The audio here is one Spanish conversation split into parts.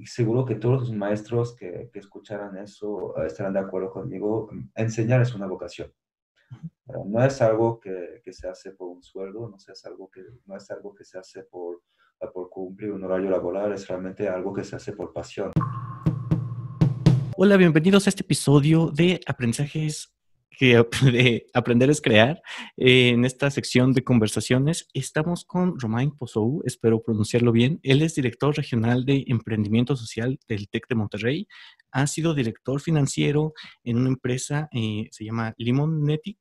y seguro que todos los maestros que, que escucharan eso eh, estarán de acuerdo conmigo. Enseñar es una vocación. No es algo que, que, se hace por un sueldo, no es algo que, no es algo que se hace por, por cumplir un horario laboral, es realmente algo que se hace por pasión. Hola, bienvenidos a este episodio de Aprendizajes que de Aprender es Crear. en esta sección de conversaciones estamos con Romain Pozou, espero pronunciarlo bien. Él es director regional de emprendimiento social del TEC de Monterrey. Ha sido director financiero en una empresa, eh, se llama Limonetic,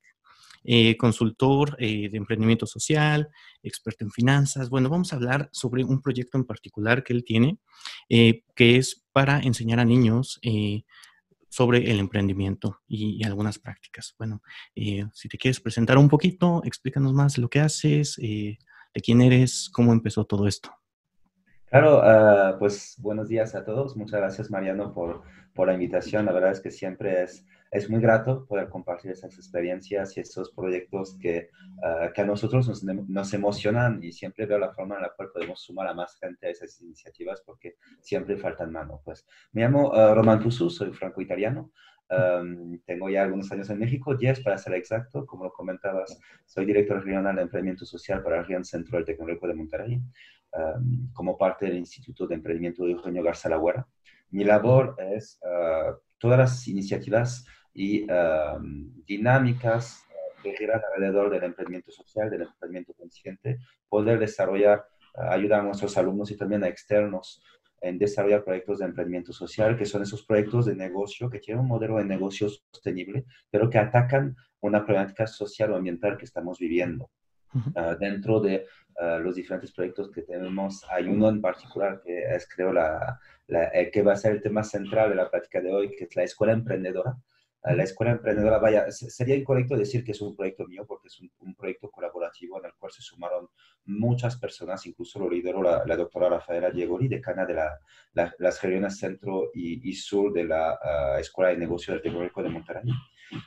eh, consultor eh, de emprendimiento social, experto en finanzas. Bueno, vamos a hablar sobre un proyecto en particular que él tiene, que es para enseñar a niños sobre el emprendimiento y, algunas prácticas. Bueno, eh, si te quieres presentar un poquito, explícanos más lo que haces, eh, de quién eres, cómo empezó todo esto. Claro, ah, pues buenos días a todos. Muchas gracias, Mariano, por, por la invitación. La verdad es que siempre es es muy grato poder compartir esas experiencias y estos proyectos que, ah, que a nosotros nos, nos, emocionan y siempre veo la forma en la cual podemos sumar a más gente a esas iniciativas porque siempre faltan mano. Pues me llamo uh, Roman Tusu, soy franco-italiano. tengo ya algunos años en México, 10 para ser exacto, como lo comentabas, soy director regional de emprendimiento social para el Región Centro del Tecnológico de Monterrey, como parte del Instituto de Emprendimiento de Eugenio Garza Lagüera. Mi labor es uh, todas las iniciativas y dinámicas que giran alrededor del emprendimiento social, del emprendimiento consciente, poder desarrollar, ayudar a nuestros alumnos y también a externos en desarrollar proyectos de emprendimiento social, que son esos proyectos de negocio que tienen un modelo de negocio sostenible, pero que atacan una problemática social o ambiental que estamos viviendo. Ah, dentro de ah, los diferentes proyectos que tenemos, hay uno en particular que es, creo, la, la, que va a ser el tema central de la práctica de hoy, que es la escuela emprendedora, la Escuela Emprendedora, vaya, sería incorrecto decir que es un proyecto mío porque es un, proyecto colaborativo en el cual se sumaron muchas personas, incluso lo lideró la, doctora Rafaela Diegoli, decana de la, las regiones centro y, sur de la ah, Escuela de Negocios del Tecnológico de Monterrey.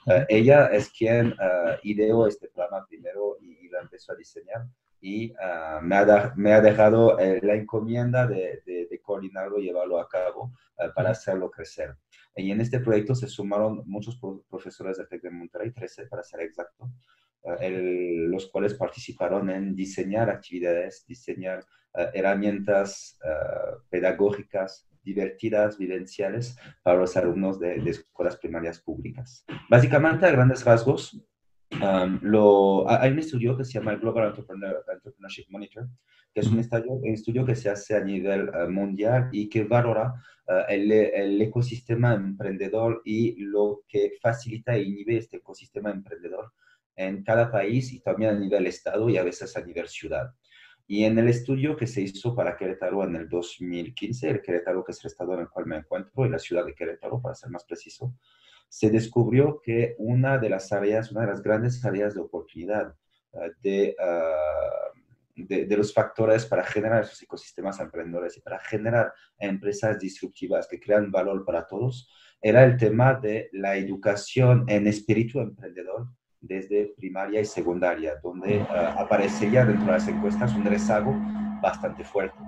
Ah, ella es quien uh, ideó este programa primero y, la empezó a diseñar y me, ha me, ha dejado eh, la encomienda de, de, coordinarlo y llevarlo a cabo para hacerlo crecer. Y en este proyecto se sumaron muchos profesores del TEC de Monterrey, 13 para ser exacto, eh, los cuales participaron en diseñar actividades, diseñar eh, herramientas eh, pedagógicas divertidas, vivenciales para los alumnos de, escuelas primarias públicas. Básicamente, a grandes rasgos, um, lo, hay un estudio que se llama el Global Entrepreneurship Monitor, que es un estudio, un estudio que se hace a nivel mundial y que valora eh, el, ecosistema emprendedor y lo que facilita e inhibe este ecosistema emprendedor en cada país y también a nivel estado y a veces a nivel ciudad. Y en el estudio que se hizo para Querétaro en el 2015, el Querétaro que es el estado en el cual me encuentro y la ciudad de Querétaro, para ser más preciso, se descubrió que una de las áreas, una de las grandes áreas de oportunidad eh, de, uh, de, los factores para generar esos ecosistemas emprendedores y para generar empresas disruptivas que crean valor para todos, era el tema de la educación en espíritu emprendedor desde primaria y secundaria, donde uh, aparecía dentro de las encuestas un rezago bastante fuerte.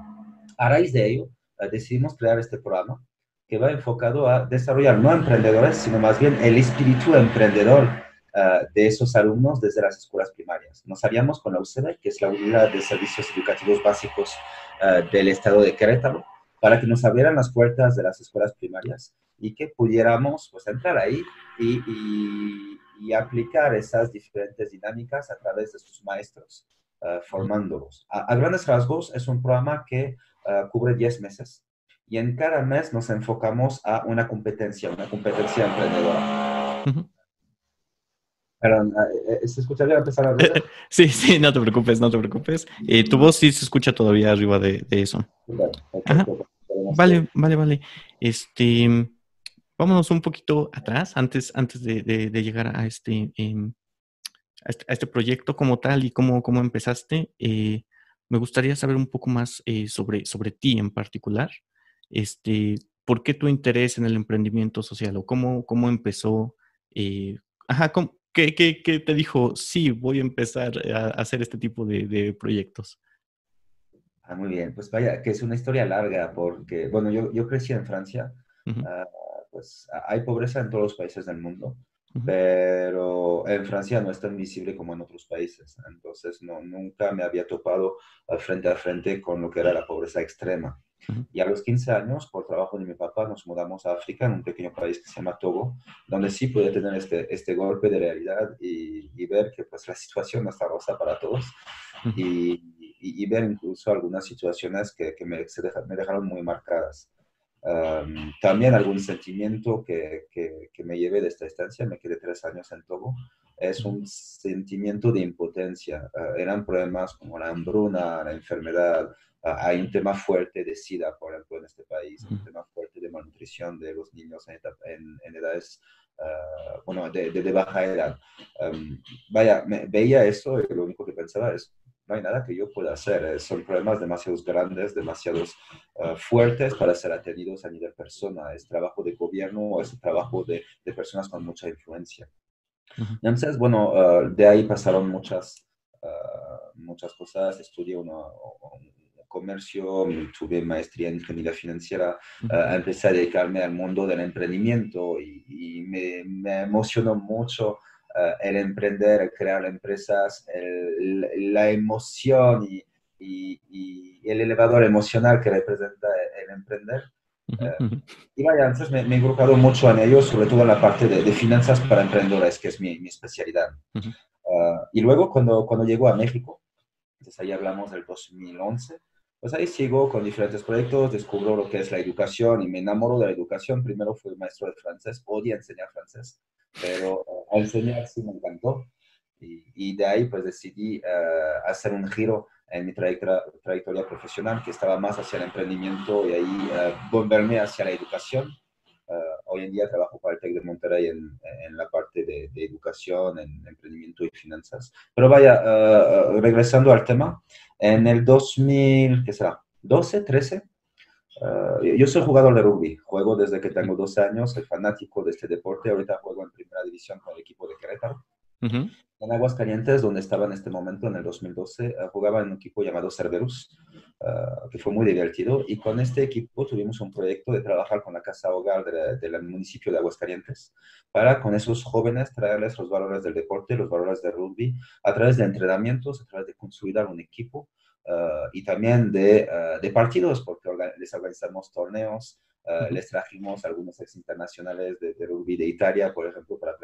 A raíz de ello, ah, decidimos crear este programa que va enfocado a desarrollar no emprendedores, sino más bien el espíritu emprendedor Ah, de esos alumnos desde las escuelas primarias. Nos haríamos con la UCB, que es la Unidad de Servicios Educativos Básicos ah, del Estado de Querétaro, para que nos abrieran las puertas de las escuelas primarias y que pudiéramos pues, entrar ahí y, y, aplicar esas diferentes dinámicas a través de sus maestros, uh, formándolos. A, grandes rasgos, es un programa que cubre 10 meses y en cada mes nos enfocamos a una competencia, una competencia emprendedora. Perdón, ah, eh, eh, ¿se escucha bien empezar a Sí, sí, no te preocupes, no te preocupes. Eh, tu voz sí se escucha todavía arriba de, eso. Vale, vale, vale. Este, vámonos un poquito atrás, antes, antes de, llegar este, em, a este, a este, proyecto como tal y cómo, cómo empezaste. me gustaría saber un poco más sobre, sobre ti en particular. Este, ¿Por qué tu interés en el emprendimiento social o cómo, cómo empezó? ajá, ¿cómo, ¿Qué, qué, te dijo? Sí, voy a empezar a hacer este tipo de, proyectos. Ah, muy bien. Pues vaya, que es una historia larga porque, bueno, yo, yo crecí en Francia. Ah, pues hay pobreza en todos los países del mundo, pero en Francia no es tan visible como en otros países. Entonces, no, nunca me había topado frente a frente con lo que era la pobreza extrema. Y a los 15 años, por trabajo de mi papá, nos mudamos a África, en un pequeño país que se llama Togo, donde sí pude tener este, este golpe de realidad y, y ver que pues, la situación no está rosa para todos. y, y, ver incluso algunas situaciones que, que me, me, dejaron muy marcadas. también algún sentimiento que, que, que, me llevé de esta estancia, me quedé tres años en Togo, es un sentimiento de impotencia. Uh, eran problemas como la hambruna, la enfermedad, hay un tema fuerte de SIDA, por ejemplo, en este país, un tema fuerte de malnutrición de los niños en, en, en edades, uh, bueno, de, de, de, baja edad. Um, vaya, me, veía eso y lo único que pensaba es, no hay nada que yo pueda hacer. Eh, son problemas demasiado grandes, demasiado uh, fuertes para ser atendidos a nivel persona. Es trabajo de gobierno o es trabajo de, de personas con mucha influencia. Uh -huh. Entonces, bueno, de ahí pasaron muchas, muchas cosas. Estudié una, un comercio, tuve maestría en ingeniería financiera, uh -huh. empecé a dedicarme al mundo del emprendimiento y, y me, me emocionó mucho uh, el emprender, crear empresas, el, la emoción y, y, y, el elevador emocional que representa el, emprender. Uh, y vaya, entonces me, me, he involucrado mucho en ello, sobre todo en la parte de, de finanzas para emprendedores, que es mi, mi especialidad. Y luego cuando, cuando llego a México, entonces ahí hablamos del 2011, pues ahí sigo con diferentes proyectos, descubro lo que es la educación y me enamoro de la educación. Primero fui maestro de francés, odio enseñar francés, pero uh, enseñar sí me encantó. Y, y, de ahí pues decidí uh, hacer un giro en mi trayectoria, trayectoria, profesional que estaba más hacia el emprendimiento y ahí uh, volverme hacia la educación. Hoy en día trabajo para el TEC de Monterrey en, en la parte de, de, educación, en emprendimiento y finanzas. Pero vaya, regresando al tema, en el 2000, ¿qué será? 12, 13, Uh, yo soy jugador de rugby, juego desde que tengo 12 años, soy fanático de este deporte, ahorita juego en primera división con el equipo de Querétaro. Uh -huh. En Aguascalientes, donde estaba en este momento, en el 2012, uh, jugaba en un equipo llamado Cerberus, uh, que fue muy divertido, y con este equipo tuvimos un proyecto de trabajar con la Casa Hogar del de municipio de Aguascalientes, para con esos jóvenes traerles los valores del deporte, los valores del rugby, a través de entrenamientos, a través de consolidar un equipo, Uh, y también de, uh, de, partidos, porque les organizamos torneos, uh, les trajimos algunos ex internacionales de, de, rugby de Italia, por ejemplo, para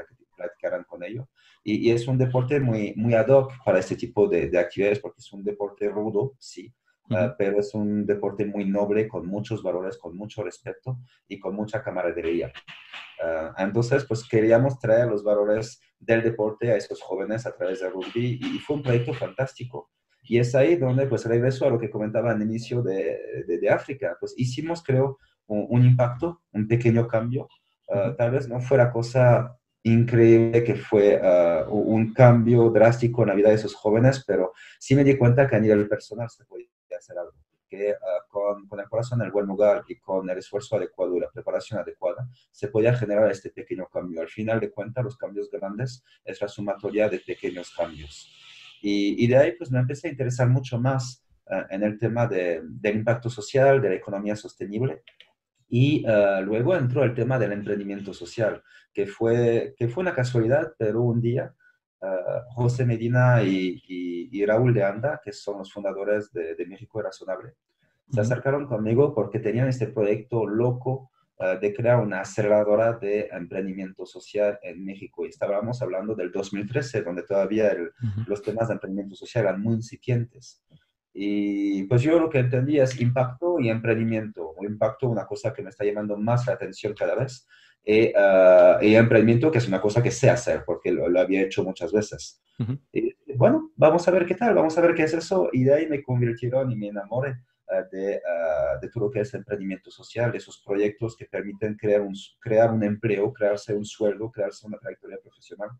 con ellos. Y, y, es un deporte muy, muy ad hoc para este tipo de, de actividades, porque es un deporte rudo, sí, Uh, pero es un deporte muy noble, con muchos valores, con mucho respeto y con mucha camaradería. Uh, entonces, pues queríamos traer los valores del deporte a esos jóvenes a través del rugby y, y fue un proyecto fantástico. Y es ahí donde, pues, regreso a lo que comentaba al inicio de, de, de África. Pues hicimos, creo, un, un, impacto, un pequeño cambio. Uh, tal vez no fuera cosa increíble que fue uh, un cambio drástico en la vida de esos jóvenes, pero sí me di cuenta que a nivel personal se podía hacer algo. Que uh, con, con, el corazón en el buen lugar y con el esfuerzo adecuado y la preparación adecuada, se podía generar este pequeño cambio. Al final de cuentas, los cambios grandes es la sumatoria de pequeños cambios. Y, y, de ahí pues me empecé a interesar mucho más uh, en el tema de, del impacto social, de la economía sostenible. Y uh, luego entró el tema del emprendimiento social, que fue, que fue una casualidad, pero un día uh, José Medina y, y, y, Raúl de Anda, que son los fundadores de, de México Razonable, se acercaron conmigo porque tenían este proyecto loco Uh, de crear una aceleradora de emprendimiento social en México. Y estábamos hablando del 2013, donde todavía el, uh -huh. los temas de emprendimiento social eran muy incipientes. Y pues yo lo que entendí es impacto y emprendimiento. O impacto, una cosa que me está llamando más la atención cada vez. Y, uh, y emprendimiento, que es una cosa que sé hacer, porque lo, lo había hecho muchas veces. Uh -huh. y, bueno, vamos a ver qué tal, vamos a ver qué es eso. Y de ahí me convirtieron y me enamoré de, uh, de, todo lo que es emprendimiento social, esos proyectos que permiten crear un, crear un empleo, crearse un sueldo, crearse una trayectoria profesional,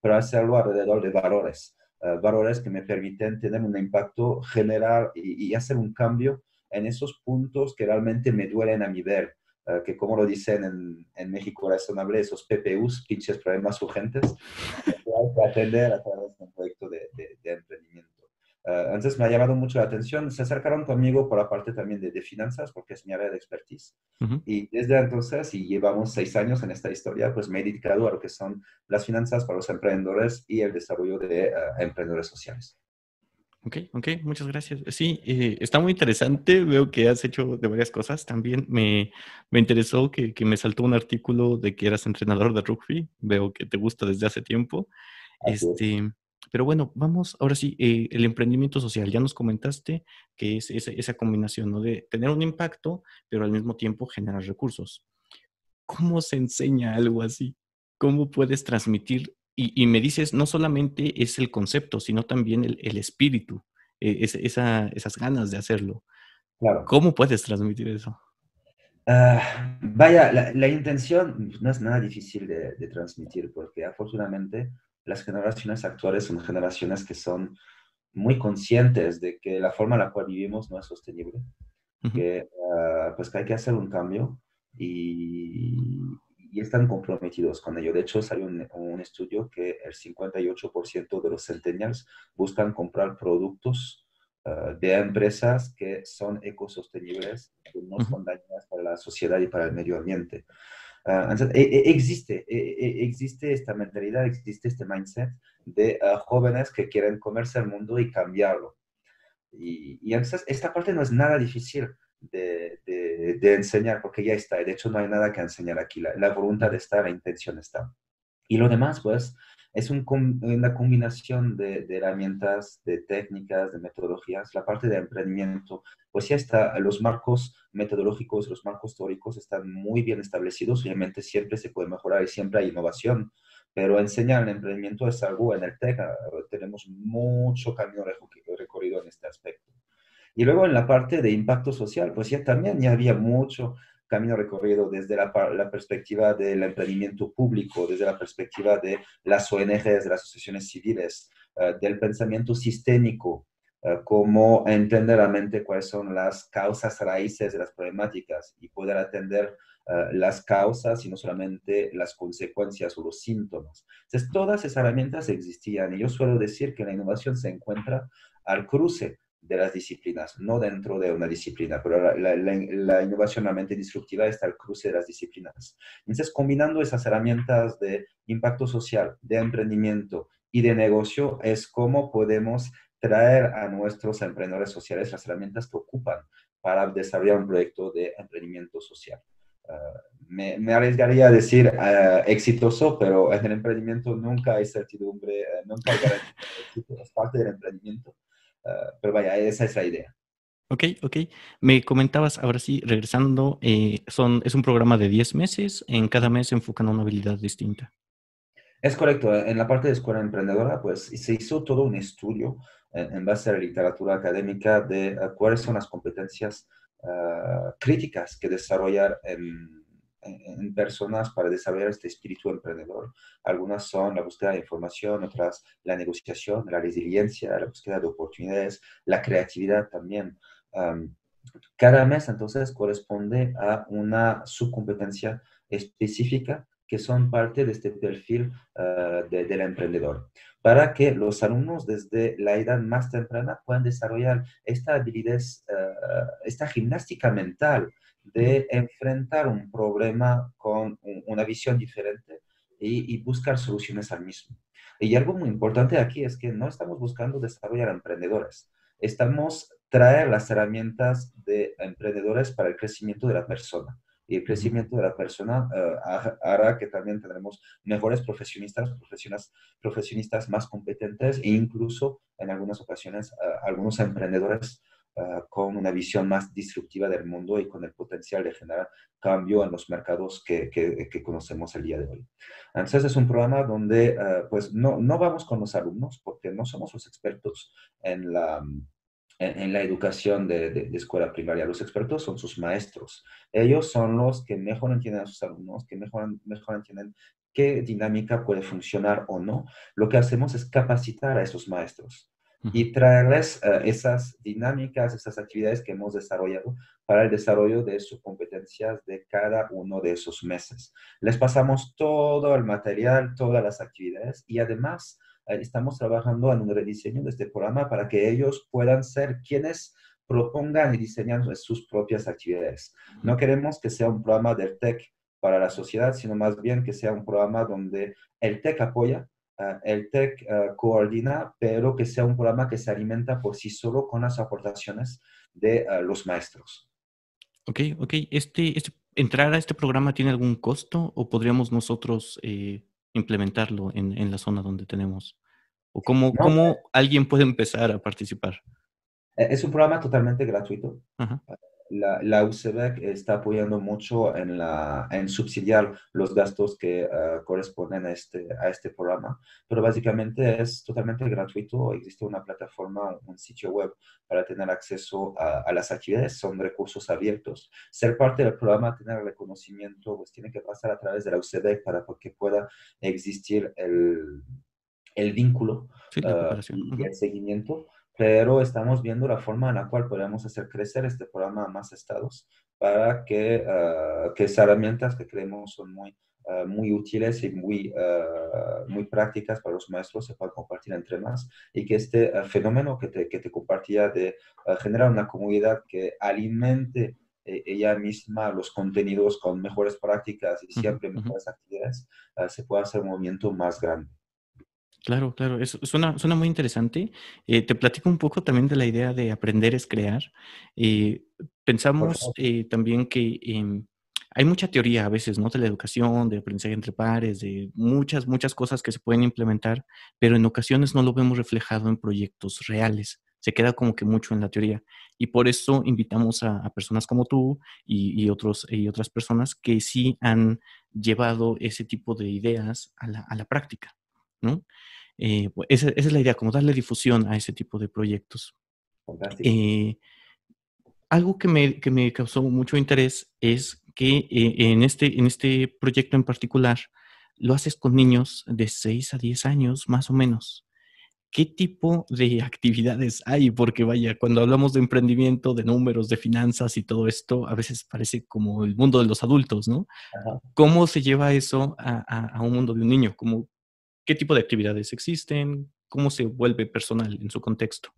pero hacerlo alrededor de valores, uh, valores que me permiten tener un impacto general y, y, hacer un cambio en esos puntos que realmente me duelen a mi ver. Uh, que como lo dicen en, en, México razonable, esos PPUs, pinches problemas urgentes, que hay que atender a través de un proyecto de, de, de emprendimiento. entonces me ha llamado mucho la atención. Se acercaron conmigo por la parte también de, finanzas, porque es mi área de expertise. Y desde entonces, y llevamos seis años en esta historia, pues me he dedicado a lo que son las finanzas para los emprendedores y el desarrollo de emprendedores sociales. Ok, ok, muchas gracias. Sí, eh, está muy interesante. Veo que has hecho de varias cosas. También me, me interesó que, que, me saltó un artículo de que eras entrenador de rugby. Veo que te gusta desde hace tiempo. este, pero bueno, vamos, ahora sí, eh, el emprendimiento social. Ya nos comentaste que es esa, esa combinación ¿no? de tener un impacto, pero al mismo tiempo generar recursos. ¿Cómo se enseña algo así? ¿Cómo puedes transmitir y, me dices, no solamente es el concepto, sino también el, espíritu, eh, esas ganas de hacerlo. Claro. ¿Cómo puedes transmitir eso? Ah, vaya, la, intención no es nada difícil de, transmitir porque afortunadamente las generaciones actuales son generaciones que son muy conscientes de que la forma en la cual vivimos no es sostenible, que, ah, pues que hay que hacer un cambio y, y están comprometidos con ello. De hecho, salió un, un estudio que el 58% de los centennials buscan comprar productos uh, de empresas que son ecosostenibles, que no son dañinas para la sociedad y para el medio ambiente. Uh, entonces, e, e, existe, e, existe esta mentalidad, existe este mindset de uh, jóvenes que quieren comerse el mundo y cambiarlo. Y, y entonces, esta parte no es nada difícil de, de, enseñar, porque ya está. De hecho, no hay nada que enseñar aquí. La, voluntad está, la intención está. Y lo demás, pues, es un, una combinación de, herramientas, de técnicas, de metodologías. La parte de emprendimiento, pues ya está, los marcos metodológicos, los marcos teóricos están muy bien establecidos. Obviamente siempre se puede mejorar y siempre hay innovación, pero enseñar el emprendimiento es algo en el TEC. Tenemos mucho camino recorrido en este aspecto. Y luego en la parte de impacto social, pues ya también ya había mucho camino recorrido desde la, la, perspectiva del emprendimiento público, desde la perspectiva de las ONGs, de las asociaciones civiles, eh, del pensamiento sistémico, uh, cómo entender realmente cuáles son las causas raíces de las problemáticas y poder atender eh, las causas y no solamente las consecuencias o los síntomas. Entonces, todas esas herramientas existían y yo suelo decir que la innovación se encuentra al cruce de las disciplinas, no dentro de una disciplina, pero la, la, innovación realmente disruptiva está al cruce de las disciplinas. Entonces, combinando esas herramientas de impacto social, de emprendimiento y de negocio, es cómo podemos traer a nuestros emprendedores sociales las herramientas que ocupan para desarrollar un proyecto de emprendimiento social. Ah, me, me, arriesgaría a decir ah, exitoso, pero en el emprendimiento nunca hay certidumbre, eh, nunca hay garantía es parte del emprendimiento. Ah, pero vaya, esa es la idea. Ok, ok. Me comentabas, ahora sí, regresando, eh, son, es un programa de 10 meses, en cada mes se enfocan a una habilidad distinta. Es correcto, en la parte de escuela emprendedora, pues se hizo todo un estudio en, base a la literatura académica de ah, cuáles son las competencias ah, críticas que desarrollar en, en, personas para desarrollar este espíritu emprendedor. Algunas son la búsqueda de información, otras la negociación, la resiliencia, la búsqueda de oportunidades, la creatividad también. cada mes entonces corresponde a una subcompetencia específica que son parte de este perfil ah, del emprendedor, para que los alumnos desde la edad más temprana puedan desarrollar esta habilidad, ah, esta gimnástica mental de enfrentar un problema con una visión diferente y, buscar soluciones al mismo. Y algo muy importante aquí es que no estamos buscando desarrollar emprendedores, estamos traer las herramientas de emprendedores para el crecimiento de la persona. Y el crecimiento de la persona eh, hará que también tendremos mejores profesionistas, profesionistas, profesionistas más competentes e incluso en algunas ocasiones eh, algunos emprendedores con una visión más disruptiva del mundo y con el potencial de generar cambio en los mercados que, que, conocemos el día de hoy. Entonces es un programa donde ah, pues no, no vamos con los alumnos porque no somos los expertos en la, en, la educación de, de, escuela primaria. Los expertos son sus maestros. Ellos son los que mejor entienden a sus alumnos, que mejor, mejor entienden qué dinámica puede funcionar o no. Lo que hacemos es capacitar a esos maestros y traerles eh, esas dinámicas, esas actividades que hemos desarrollado para el desarrollo de sus competencias de cada uno de esos meses. Les pasamos todo el material, todas las actividades y además estamos trabajando en un rediseño de este programa para que ellos puedan ser quienes propongan y diseñan sus propias actividades. No queremos que sea un programa del TEC para la sociedad, sino más bien que sea un programa donde el TEC apoya, eh, el TEC eh, coordina, pero que sea un programa que se alimenta por sí solo con las aportaciones de eh, los maestros. Ok, ok. Este, este, ¿Entrar a este programa tiene algún costo o podríamos nosotros implementarlo en, en, la zona donde tenemos? ¿O cómo, cómo alguien puede empezar a participar? Es un programa totalmente gratuito. Ajá la, la UCEBEC está apoyando mucho en, la, en subsidiar los gastos que uh, corresponden a este, a este programa, pero básicamente es totalmente gratuito. Existe una plataforma, un sitio web para tener acceso a, a, las actividades, son recursos abiertos. Ser parte del programa, tener reconocimiento, pues tiene que pasar a través de la UCEBEC para que pueda existir el, el vínculo uh, y el seguimiento pero estamos viendo la forma en la cual podemos hacer crecer este programa a más estados para que, uh, que esas herramientas que creemos son muy, uh, muy útiles y muy, uh, muy prácticas para los maestros se puedan compartir entre más y que este fenómeno que te, que te compartía de generar una comunidad que alimente ella misma los contenidos con mejores prácticas y siempre mejores actividades, se pueda hacer un movimiento más grande. Claro, claro, eso suena, suena muy interesante. Eh, te platico un poco también de la idea de aprender es crear. Eh, pensamos eh, también que em, hay mucha teoría a veces, ¿no? De la educación, de aprendizaje entre pares, de muchas, muchas cosas que se pueden implementar, pero en ocasiones no lo vemos reflejado en proyectos reales. Se queda como que mucho en la teoría. Y por eso invitamos a, personas como tú y, y, otros, y otras personas que sí han llevado ese tipo de ideas a la, a la práctica, ¿no? Eh, pues, esa, es la idea, como darle difusión a ese tipo de proyectos. Eh, algo que me, que me, causó mucho interés es que eh, en, este, en este proyecto en particular lo haces con niños de 6 a 10 años, más o menos. ¿Qué tipo de actividades hay? Porque vaya, cuando hablamos de emprendimiento, de números, de finanzas y todo esto, a veces parece como el mundo de los adultos, ¿no? ¿Cómo se lleva eso a, a, a, un mundo de un niño? ¿Cómo, qué tipo de actividades existen, cómo se vuelve personal en su contexto.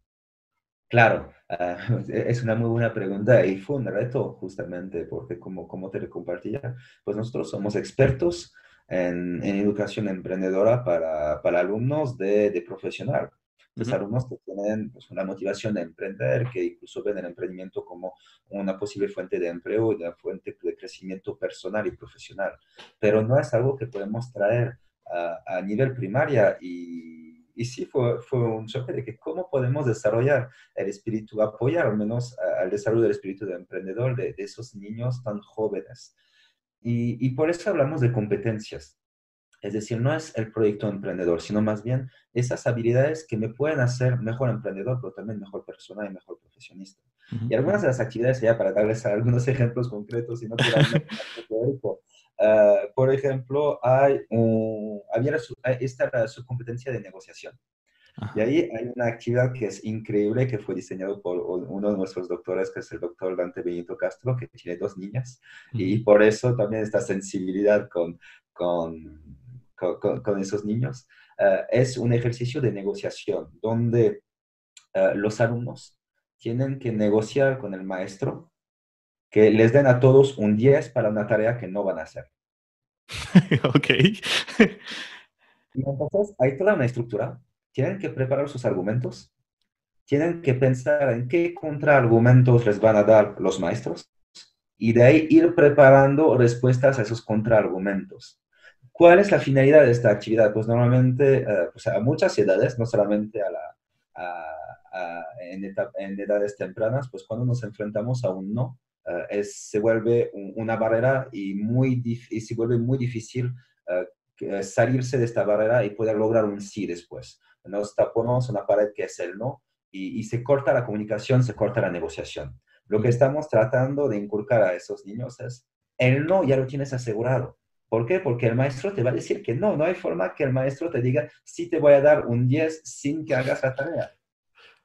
Claro, ah, es una muy buena pregunta y fue un reto justamente porque como, como te compartía, pues nosotros somos expertos en, en educación emprendedora para, para alumnos de, de profesional. Los alumnos que tienen pues, una motivación de emprender, que incluso ven el emprendimiento como una posible fuente de empleo y una fuente de crecimiento personal y profesional. Pero no es algo que podemos traer a, nivel primaria y, y sí fue, fue, un choque de que cómo podemos desarrollar el espíritu, apoyar al menos al desarrollo del espíritu de emprendedor de, esos niños tan jóvenes. Y, y, por eso hablamos de competencias. Es decir, no es el proyecto emprendedor, sino más bien esas habilidades que me pueden hacer mejor emprendedor, pero también mejor persona y mejor profesionista. Y algunas de las actividades, ya para darles algunos ejemplos concretos, y no Uh, por ejemplo, hay un, había esta su competencia de negociación. Y ahí hay una actividad que es increíble, que fue diseñado por uno de nuestros doctores, que es el doctor Dante Benito Castro, que tiene dos niñas, y por eso también esta sensibilidad con, con, con, con esos niños. Uh, es un ejercicio de negociación, donde uh, los alumnos tienen que negociar con el maestro que les den a todos un 10 para una tarea que no van a hacer. ok. y entonces hay toda una estructura. Tienen que preparar sus argumentos. Tienen que pensar en qué contraargumentos les van a dar los maestros y de ahí ir preparando respuestas a esos contraargumentos. ¿Cuál es la finalidad de esta actividad? Pues normalmente eh, pues a muchas edades, no solamente a la, en, en, edades tempranas, pues cuando nos enfrentamos a un no, eh, es, se vuelve una barrera y, muy y se vuelve muy difícil uh, salirse de esta barrera y poder lograr un sí después. Nos tapamos una pared que es el no y, y, se corta la comunicación, se corta la negociación. Lo que estamos tratando de inculcar a esos niños es, el no ya lo tienes asegurado. ¿Por qué? Porque el maestro te va a decir que no, no hay forma que el maestro te diga, sí te voy a dar un 10 sin que hagas la tarea.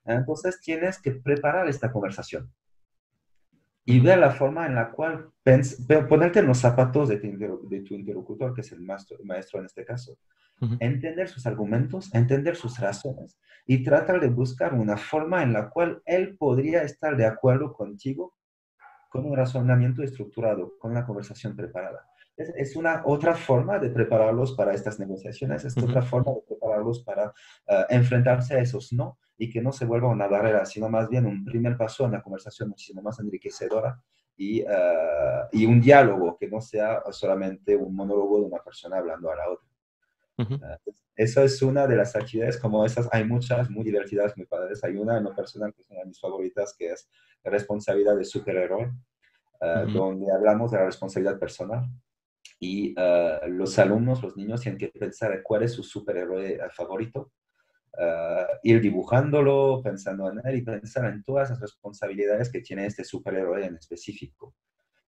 Entonces tienes que preparar esta conversación. Y ver la forma en la cual ponerte en los zapatos de tu, de tu interlocutor, que es el maestro, maestro en este caso, entender sus argumentos, entender sus razones y tratar de buscar una forma en la cual él podría estar de acuerdo contigo con un razonamiento estructurado, con una conversación preparada. Es, una otra forma de prepararlos para estas negociaciones, es otra forma de prepararlos para eh, enfrentarse a esos no y que no se vuelva una barrera, sino más bien un primer paso en la conversación muchísimo más enriquecedora y, eh, y un diálogo que no sea solamente un monólogo de una persona hablando a la otra. Uh Eso es una de las actividades, como esas, hay muchas muy divertidas, muy padres. Hay una en lo personal que es una de mis favoritas, que es responsabilidad de superhéroe, donde hablamos de la responsabilidad personal y uh, los alumnos, los niños tienen que pensar en cuál es su superhéroe favorito, uh, ir dibujándolo, pensando en él y pensar en todas las responsabilidades que tiene este superhéroe en específico.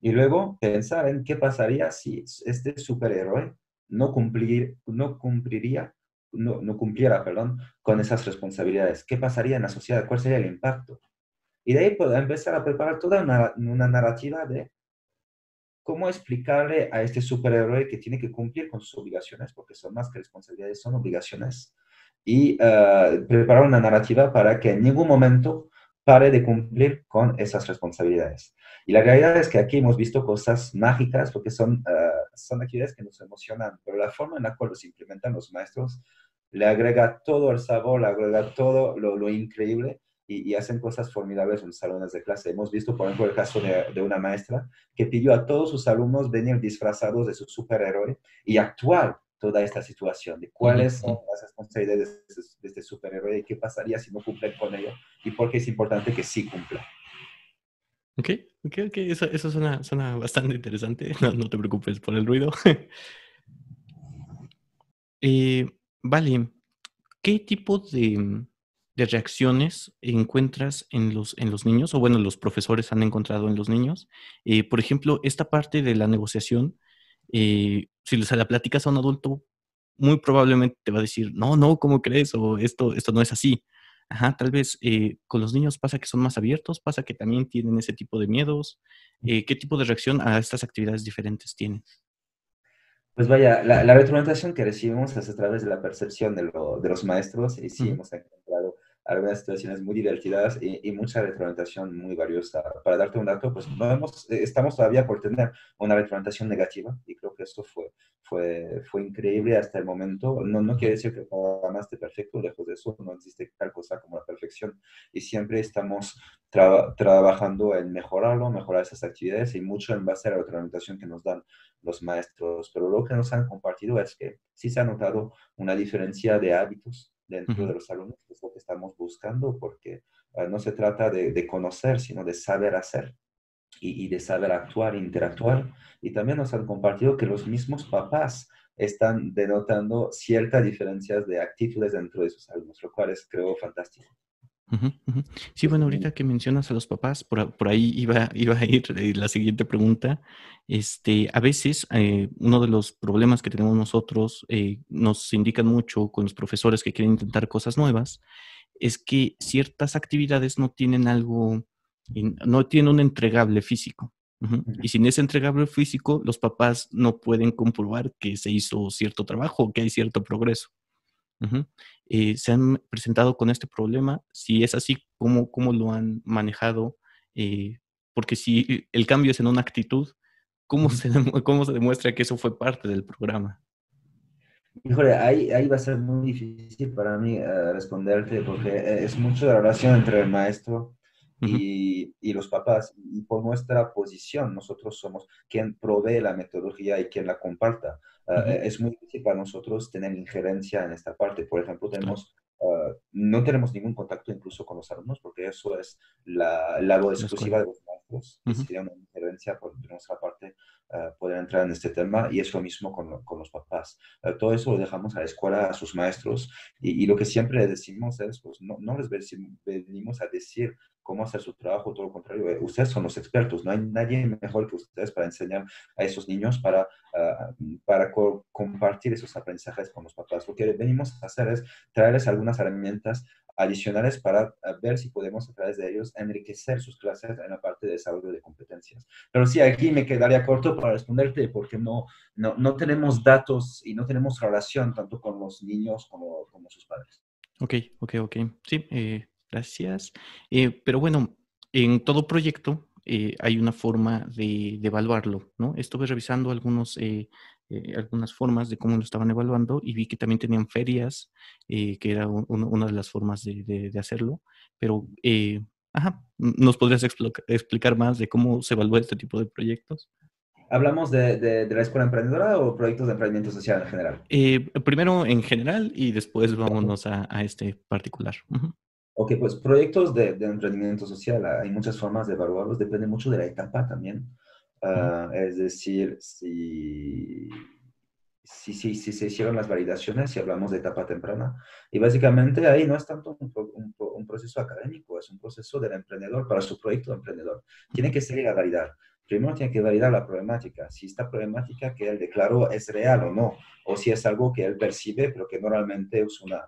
Y luego pensar en qué pasaría si este superhéroe no, cumplir, no cumpliría, no, no cumpliera, perdón, con esas responsabilidades. ¿Qué pasaría en la sociedad? ¿Cuál sería el impacto? Y de ahí poder empezar a preparar toda una, una narrativa de cómo explicarle a este superhéroe que tiene que cumplir con sus obligaciones, porque son más que responsabilidades, son obligaciones, y uh, preparar una narrativa para que en ningún momento pare de cumplir con esas responsabilidades. Y la realidad es que aquí hemos visto cosas mágicas, porque son, uh, son actividades que nos emocionan, pero la forma en la cual los implementan los maestros le agrega todo el sabor, le agrega todo lo, lo increíble y, hacen cosas formidables en salones de clase. Hemos visto, por ejemplo, el caso de, una maestra que pidió a todos sus alumnos venir disfrazados de su superhéroe y actuar toda esta situación, de cuáles son las responsabilidades de, este superhéroe y qué pasaría si no cumplen con ello y por qué es importante que sí cumpla. Ok, ok, ok, eso, eso suena, suena, bastante interesante, no, no, te preocupes por el ruido. eh, vale, ¿qué tipo de, de reacciones encuentras en los, en los niños, o bueno, los profesores han encontrado en los niños? Eh, por ejemplo, esta parte de la negociación, eh, si se la platicas a un adulto, muy probablemente te va a decir, no, no, ¿cómo crees? O esto, esto no es así. Ajá, tal vez eh, con los niños pasa que son más abiertos, pasa que también tienen ese tipo de miedos. ¿Qué tipo de reacción a estas actividades diferentes tienen? Pues vaya, la, retroalimentación que recibimos es a través de la percepción de, de los maestros y sí hemos encontrado algunas situaciones muy divertidas y, mucha retroalimentación muy valiosa. Para darte un dato, pues no hemos, eh, estamos todavía por tener una retroalimentación negativa y creo que esto fue, fue, fue increíble hasta el momento. No, no quiere decir que programa esté perfecto, lejos de eso, no existe tal cosa como la perfección y siempre estamos trabajando en mejorarlo, mejorar esas actividades y mucho en base a la retroalimentación que nos dan los maestros. Pero lo que nos han compartido es que sí se ha notado una diferencia de hábitos dentro de los alumnos, que es lo que estamos buscando, porque ah, no se trata de, conocer, sino de saber hacer y, de saber actuar, interactuar. Y también nos han compartido que los mismos papás están denotando ciertas diferencias de actitudes dentro de sus alumnos, lo cual es, creo, fantástico. Sí, bueno, ahorita que mencionas a los papás, por, por ahí iba, iba a ir eh, la siguiente pregunta. Este, a veces eh, uno de los problemas que tenemos nosotros, eh, nos indican mucho con los profesores que quieren intentar cosas nuevas, es que ciertas actividades no tienen algo, no tienen un entregable físico. Y sin ese entregable físico, los papás no pueden comprobar que se hizo cierto trabajo, que hay cierto progreso. Eh, ¿Se han presentado con este problema? Si es así, ¿cómo, cómo lo han manejado? Eh, porque si el cambio es en una actitud, ¿cómo, se, ¿cómo se demuestra que eso fue parte del programa? Híjole, ahí, ahí va a ser muy difícil para mí eh, responderte porque es mucho la relación entre el maestro y, y, los papás. Y por nuestra posición, nosotros somos quien provee la metodología y quien la comparta. Eh, es muy difícil para nosotros tener injerencia en esta parte. Por ejemplo, tenemos, ah, no tenemos ningún contacto incluso con los alumnos porque eso es la labor exclusiva de los maestros. Sería una injerencia por nuestra parte uh, poder entrar en este tema y es lo mismo con, con los papás. Ah, todo eso lo dejamos a la escuela, a sus maestros y, y lo que siempre decimos es, pues no, no les venimos a decir cómo hacer su trabajo, todo lo contrario, eh, ustedes son los expertos, no hay nadie mejor que ustedes para enseñar a esos niños, para, ah, para compartir esos aprendizajes con los papás. Lo que venimos a hacer es traerles algunas herramientas adicionales para ver si podemos a través de ellos enriquecer sus clases en la parte de desarrollo de competencias. Pero sí, aquí me quedaría corto para responderte porque no, no, no tenemos datos y no tenemos relación tanto con los niños como, como sus padres. Ok, ok, ok. Sí, eh, gracias. Eh, pero bueno, en todo proyecto eh, hay una forma de, evaluarlo, ¿no? Estuve revisando algunos, algunas formas de cómo lo estaban evaluando y vi que también tenían ferias, que era una de las formas de, hacerlo. Pero, ajá, ¿nos podrías explicar más de cómo se evalúa este tipo de proyectos? ¿Hablamos de, la escuela emprendedora o proyectos de emprendimiento social en general? Eh, primero en general y después vámonos a, este particular. Ok, pues proyectos de, emprendimiento social, hay muchas formas de evaluarlos, depende mucho de la etapa también. Ah, es decir, si, si, si, si, se hicieron las validaciones, si hablamos de etapa temprana, y básicamente ahí no es tanto un, un proceso académico, es un proceso del emprendedor para su proyecto de emprendedor. Tiene que ser a validar primero tiene que validar la problemática, si esta problemática que él declaró es real o no, o si es algo que él percibe, pero que normalmente es una,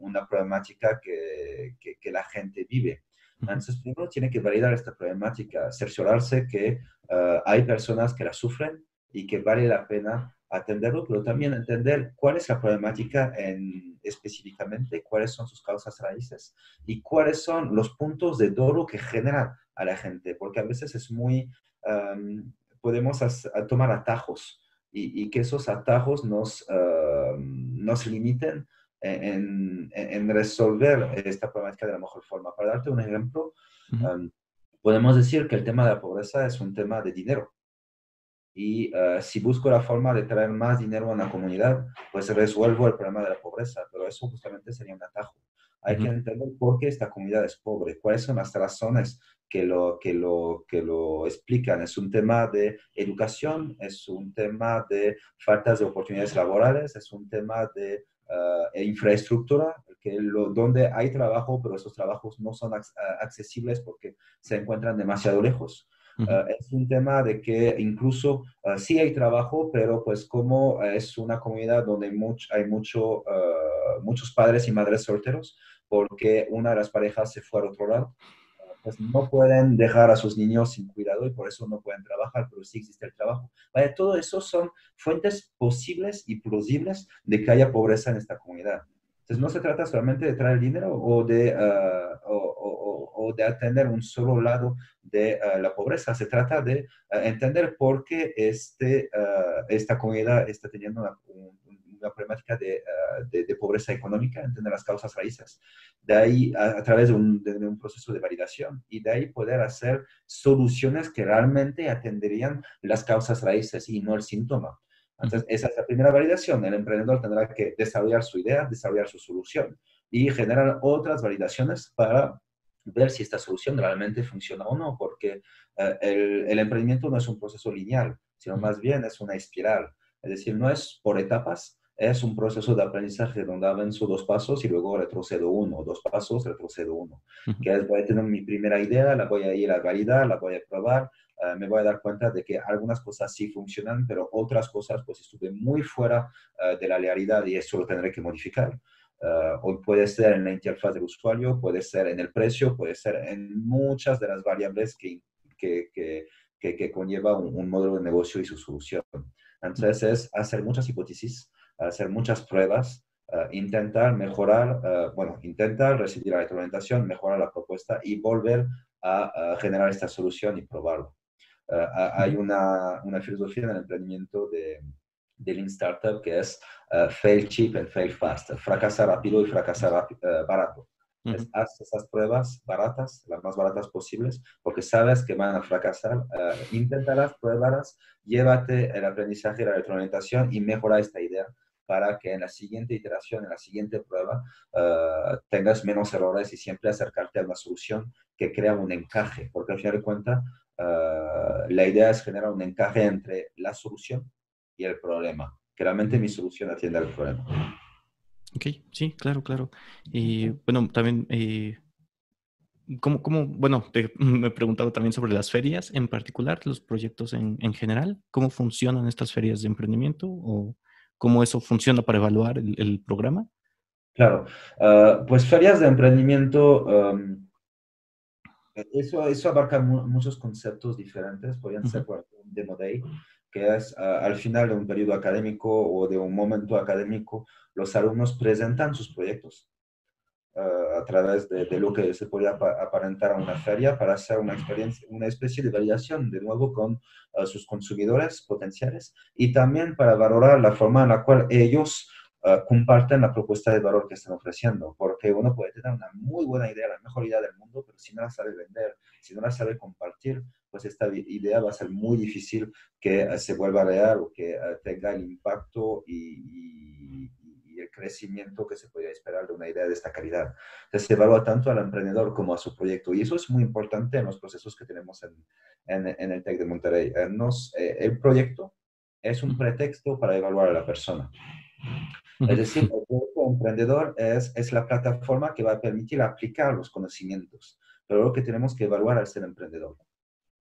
una problemática que, que, la gente vive. Entonces, primero tiene que validar esta problemática, cerciorarse que eh, hay personas que la sufren y que vale la pena atenderlo, pero también entender cuál es la problemática en, específicamente, cuáles son sus causas raíces y cuáles son los puntos de dolor que generan a la gente, porque a veces es muy podemos tomar atajos y, que esos atajos nos, nos limiten en, en, resolver esta problemática de la mejor forma. Para darte un ejemplo, podemos decir que el tema de la pobreza es un tema de dinero. Y ah, si busco la forma de traer más dinero a una comunidad, pues resuelvo el problema de la pobreza, pero eso justamente sería un atajo. Hay que entender por qué esta comunidad es pobre, cuáles son las razones que lo, que, lo, que lo explican. Es un tema de educación, es un tema de faltas de oportunidades laborales, es un tema de uh, infraestructura, que lo, donde hay trabajo, pero esos trabajos no son accesibles porque se encuentran demasiado lejos. Uh, es un tema de que incluso uh, sí hay trabajo, pero pues como es una comunidad donde much, hay mucho, muchos padres y madres solteros, porque una de las parejas se fue al otro lado, pues no pueden dejar a sus niños sin cuidado y por eso no pueden trabajar, pero sí existe el trabajo. Vaya, todo eso son fuentes posibles y plausibles de que haya pobreza en esta comunidad. Entonces, no se trata solamente de traer dinero o de, ah, o, de atender un solo lado de ah, la pobreza, se trata de ah, entender por qué este, esta comunidad está teniendo un, una problemática ah, de, de, pobreza económica, entender las causas raíces, de ahí a, través de un, de un, proceso de validación y de ahí poder hacer soluciones que realmente atenderían las causas raíces y no el síntoma. Entonces, esa es la primera validación. El emprendedor tendrá que desarrollar su idea, desarrollar su solución y generar otras validaciones para ver si esta solución realmente funciona o no, porque eh, el, el, emprendimiento no es un proceso lineal, sino más bien es una espiral. Es decir, no es por etapas, es un proceso de aprendizaje donde avanzo dos pasos y luego retrocedo uno, dos pasos, retrocedo uno. Que es, voy a tener mi primera idea, la voy a ir a validar, la voy a probar, eh, me voy a dar cuenta de que algunas cosas sí funcionan, pero otras cosas pues estuve muy fuera eh, de la realidad y eso lo tendré que modificar. Uh, hoy puede ser en la interfaz del usuario, puede ser en el precio, puede ser en muchas de las variables que, que, que, que conlleva un, un modelo de negocio y su solución. Entonces es hacer muchas hipótesis, hacer muchas pruebas, intentar mejorar, bueno, intentar recibir la retroalimentación, mejorar la propuesta y volver a, generar esta solución y probarlo. Hay una, una, filosofía en el emprendimiento de, de Lean Startup que es fail cheap and fail fast, fracasar rápido y fracasar barato. haz esas pruebas baratas, las más baratas posibles, porque sabes que van a fracasar. Uh, inténtalas, pruébalas, llévate el aprendizaje y la retroalimentación y mejora esta idea para que en la siguiente iteración, en la siguiente prueba, uh, tengas menos errores y siempre acercarte a una solución que crea un encaje, porque al final de cuentas uh, la idea es generar un encaje entre la solución y el problema, que realmente mi solución atienda al problema. Ok, sí, claro, claro. Y bueno, también, ¿cómo, ¿cómo, bueno, te, me he preguntado también sobre las ferias en particular, los proyectos en, en general, ¿cómo funcionan estas ferias de emprendimiento o cómo eso funciona para evaluar el, programa? Claro, ah, pues ferias de emprendimiento, eso, eso abarca muchos conceptos diferentes, podrían ser por ejemplo, un demo day, que es ah, al final de un periodo académico o de un momento académico, los alumnos presentan sus proyectos ah, a través de, lo que se puede aparentar a una feria para hacer una experiencia, una especie de validación de nuevo con sus consumidores potenciales y también para valorar la forma en la cual ellos Ah, comparten la propuesta de valor que están ofreciendo, porque uno puede tener una muy buena idea, la mejor idea del mundo, pero si no la sabe vender, si no la sabe compartir, pues esta idea va a ser muy difícil que eh, se vuelva real o que eh, tenga el impacto y, el crecimiento que se podría esperar de una idea de esta calidad. Entonces, se evalúa tanto al emprendedor como a su proyecto y eso es muy importante en los procesos que tenemos en, en, el TEC de Monterrey. Eh, nos, el proyecto es un pretexto para evaluar a la persona. Es decir, el emprendedor es, es la plataforma que va a permitir aplicar los conocimientos, pero lo que tenemos que evaluar al ser emprendedor.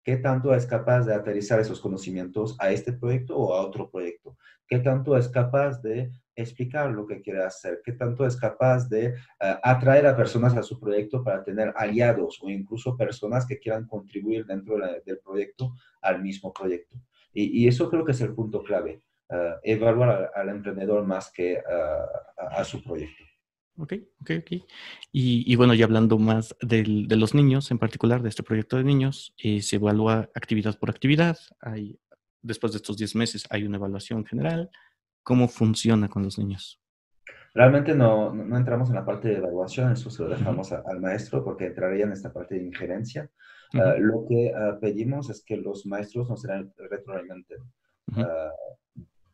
¿Qué tanto es capaz de aterrizar esos conocimientos a este proyecto o a otro proyecto? ¿Qué tanto es capaz de explicar lo que quiere hacer? ¿Qué tanto es capaz de eh, atraer a personas a su proyecto para tener aliados o incluso personas que quieran contribuir dentro del proyecto al mismo proyecto? Y, eso creo que es el punto clave. Eh, evaluar al, emprendedor más que eh, a, su proyecto. Ok, ok, ok. Y, bueno, ya hablando más de los niños, en particular de este proyecto de niños, eh, se evalúa actividad por actividad. Hay, después de estos 10 meses hay una evaluación general. ¿Cómo funciona con los niños? Realmente no, no, entramos en la parte de evaluación, eso se lo dejamos al maestro porque entraría en esta parte de injerencia. lo que pedimos es que los maestros nos serán retroalimenten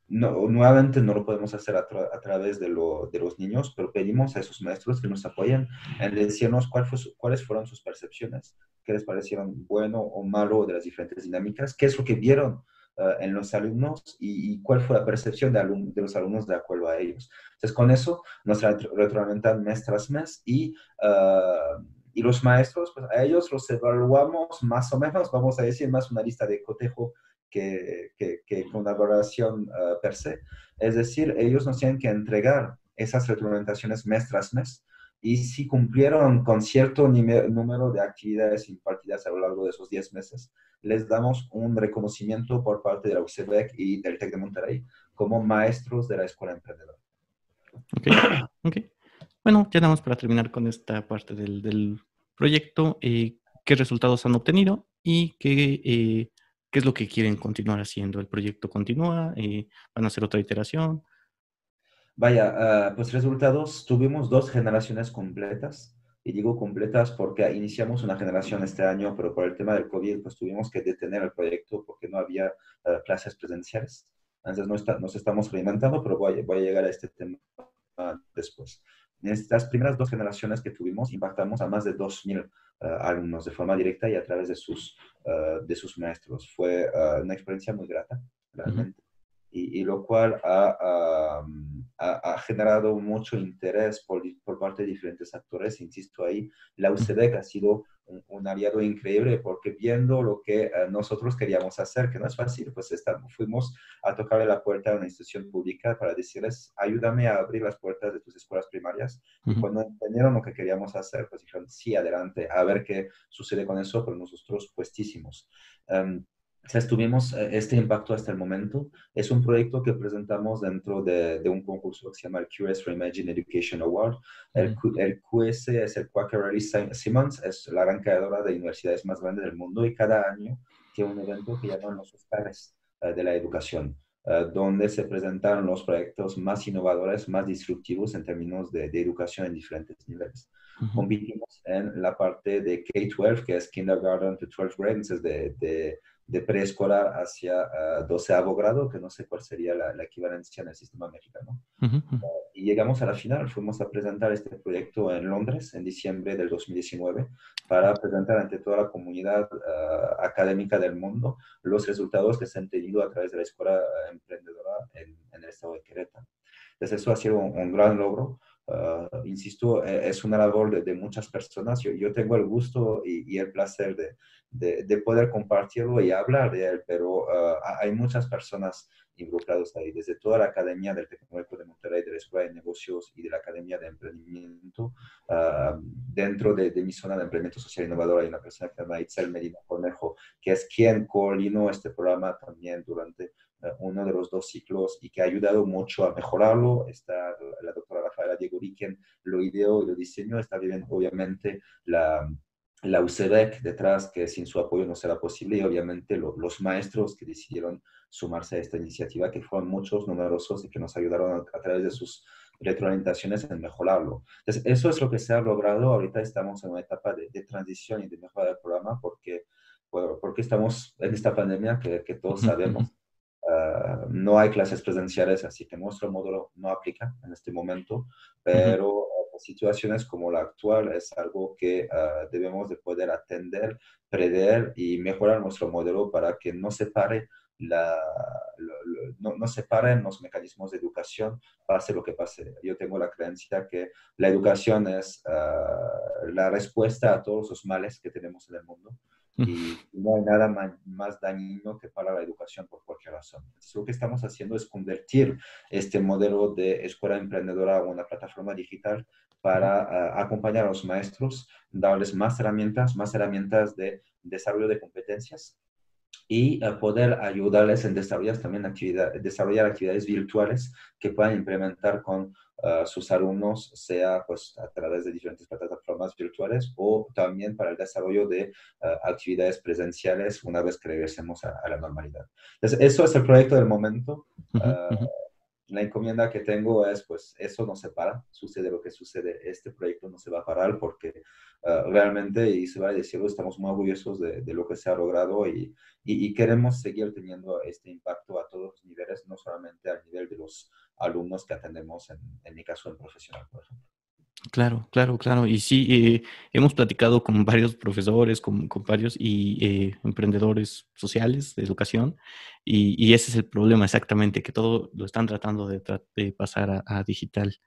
no, nuevamente no lo podemos hacer a, través de, de, los niños, pero pedimos a esos maestros que nos apoyen en decirnos cuál fue cuáles fueron sus percepciones, qué les parecieron bueno o malo de las diferentes dinámicas, qué es lo que vieron eh, en los alumnos y, cuál fue la percepción de, de, los alumnos de acuerdo a ellos. Entonces, con eso nos retroalimentan mes tras mes y, eh, y los maestros, pues a ellos los evaluamos más o menos, vamos a decir, más una lista de cotejo que, que, que una valoración ah, per se. Es decir, ellos nos tienen que entregar esas retroalimentaciones mes tras mes y si cumplieron con cierto número de actividades impartidas a lo largo de esos 10 meses, les damos un reconocimiento por parte de la UCBEC y del TEC de Monterrey como maestros de la Escuela Emprendedora. Ok, ok. Bueno, ya nada para terminar con esta parte del, del proyecto. Eh, ¿Qué resultados han obtenido y qué eh, ¿Qué es lo que quieren continuar haciendo? ¿El proyecto continúa? Eh, ¿Van a hacer otra iteración? Vaya, ah, pues resultados, tuvimos dos generaciones completas. Y digo completas porque iniciamos una generación este año, pero por el tema del COVID, pues tuvimos que detener el proyecto porque no había ah, clases presenciales. Entonces no está, nos estamos reinventando, pero voy, voy a llegar a este tema después. En estas primeras dos generaciones que tuvimos, impactamos a más de 2.000 uh, eh, alumnos de forma directa y a través de sus, uh, de sus maestros. Fue uh, una experiencia muy grata, realmente. -huh y, lo cual ha, ha, generado mucho interés por, por, parte de diferentes actores. Insisto ahí, la UCDEC ha sido un, aliado increíble porque viendo lo que eh, nosotros queríamos hacer, que no es fácil, pues estamos, fuimos a tocarle la puerta a una institución pública para decirles, ayúdame a abrir las puertas de tus escuelas primarias. Y cuando entendieron lo que queríamos hacer, pues dijeron, sí, adelante, a ver qué sucede con eso, pero nosotros puestísimos. Um, o sea, tuvimos eh, este impacto hasta el momento. Es un proyecto que presentamos dentro de, de un concurso que se llama el QS Reimagine Education Award. El, el QS es el Quaker Simmons, es la gran creadora de universidades más grandes del mundo y cada año tiene un evento que llaman los Oscars uh, de la educación, uh, donde se presentan los proyectos más innovadores, más disruptivos en términos de, de educación en diferentes niveles. Uh -huh. Competimos en la parte de K-12, que es Kindergarten to 12 grade, es de, de de preescolar hacia uh, doceavo grado, que no sé cuál sería la, la, equivalencia en el sistema mexicano. Uh -huh. uh, y llegamos a la final, fuimos a presentar este proyecto en Londres en diciembre del 2019 para presentar ante toda la comunidad uh, académica del mundo los resultados que se han tenido a través de la escuela emprendedora en, en, el estado de Querétaro. Entonces eso ha sido un, un gran logro ah, insisto, e, es una labor de, muchas personas. Yo, yo, tengo el gusto y, el placer de, de, poder compartirlo y hablar de él, pero ah, hay muchas personas involucradas ahí, desde toda la Academia del Tecnológico de Monterrey, de la Escuela de Negocios y de la Academia de Emprendimiento. dentro de, mi zona de emprendimiento social innovador hay una persona que se llama Itzel Medina Cornejo, que es quien coordinó este programa también durante uno de los dos ciclos y que ha ayudado mucho a mejorarlo. Está la doctora Rafaela Diego quien lo ideó y lo diseñó. Está bien, obviamente, la, la UCEDEC detrás, que sin su apoyo no será posible, y obviamente los maestros que decidieron sumarse a esta iniciativa, que fueron muchos, numerosos, y que nos ayudaron a, través de sus retroalimentaciones en mejorarlo. Entonces, eso es lo que se ha logrado. Ahorita estamos en una etapa de, transición y de mejora del programa porque, porque estamos en esta pandemia que, que todos sabemos. Ah, no hay clases presenciales, así que nuestro módulo no aplica en este momento, pero uh, situaciones como la actual es algo que ah, debemos de poder atender, prever y mejorar nuestro modelo para que no se pare la, no, no separen los mecanismos de educación, pase lo que pase. Yo tengo la creencia que la educación es la respuesta a todos los males que tenemos en el mundo y no hay nada más, dañino que para la educación por cualquier razón. Entonces, lo que estamos haciendo es convertir este modelo de escuela emprendedora a una plataforma digital para ah, acompañar a los maestros, darles más herramientas, más herramientas de desarrollo de competencias y uh, poder ayudarles en desarrollar también actividad, desarrollar actividades virtuales que puedan implementar con uh, sus alumnos, sea pues a través de diferentes plataformas virtuales o también para el desarrollo de uh, actividades presenciales una vez que regresemos a, a, la normalidad. Entonces, eso es el proyecto del momento la encomienda que tengo es, pues, eso no se para, sucede lo que sucede, este proyecto no se va a parar porque ah, realmente, y se va a decirlo, estamos muy orgullosos de, lo que se ha logrado y, y, queremos seguir teniendo este impacto a todos los niveles, no solamente al nivel de los alumnos que atendemos, en, en mi caso, en profesional, por ejemplo. Claro, claro, claro. Y sí, eh, hemos platicado con varios profesores, con, varios y, eh, emprendedores sociales de educación, y, ese es el problema exactamente, que todo lo están tratando de, pasar a, digital.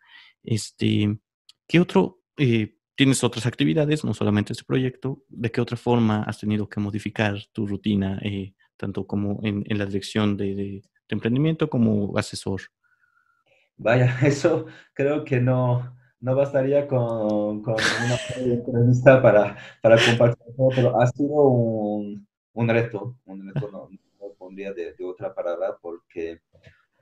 Este, ¿Qué otro, eh, tienes otras actividades, no solamente este proyecto, de qué otra forma has tenido que modificar tu rutina, tanto como en, la dirección de emprendimiento como asesor? Vaya, eso creo que no no bastaría con, con una entrevista para, para compartir todo, pero ha sido un, un reto, un reto no, no pondría de, de, otra palabra porque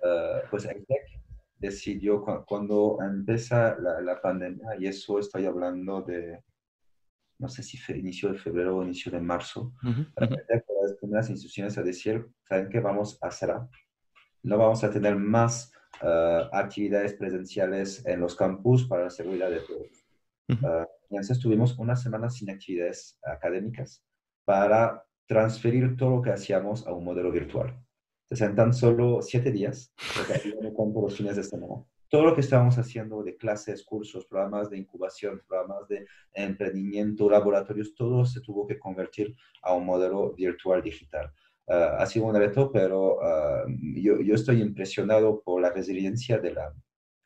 uh, pues el TEC decidió cuando empieza la, la, pandemia, y eso estoy hablando de, no sé si fue inicio de febrero o inicio de marzo, uh -huh, las primeras instituciones a decir, ¿saben qué vamos a cerrar? No vamos a tener más uh, actividades presenciales en los campus para la seguridad de todos. Uh, y entonces tuvimos una semana sin actividades académicas para transferir todo lo que hacíamos a un modelo virtual. Entonces, en tan solo siete días, con los fines de semana, todo lo que estábamos haciendo de clases, cursos, programas de incubación, programas de emprendimiento, laboratorios, todo se tuvo que convertir a un modelo virtual digital. Ah, ha sido un reto, pero ah, yo, yo, estoy impresionado por la resiliencia de la,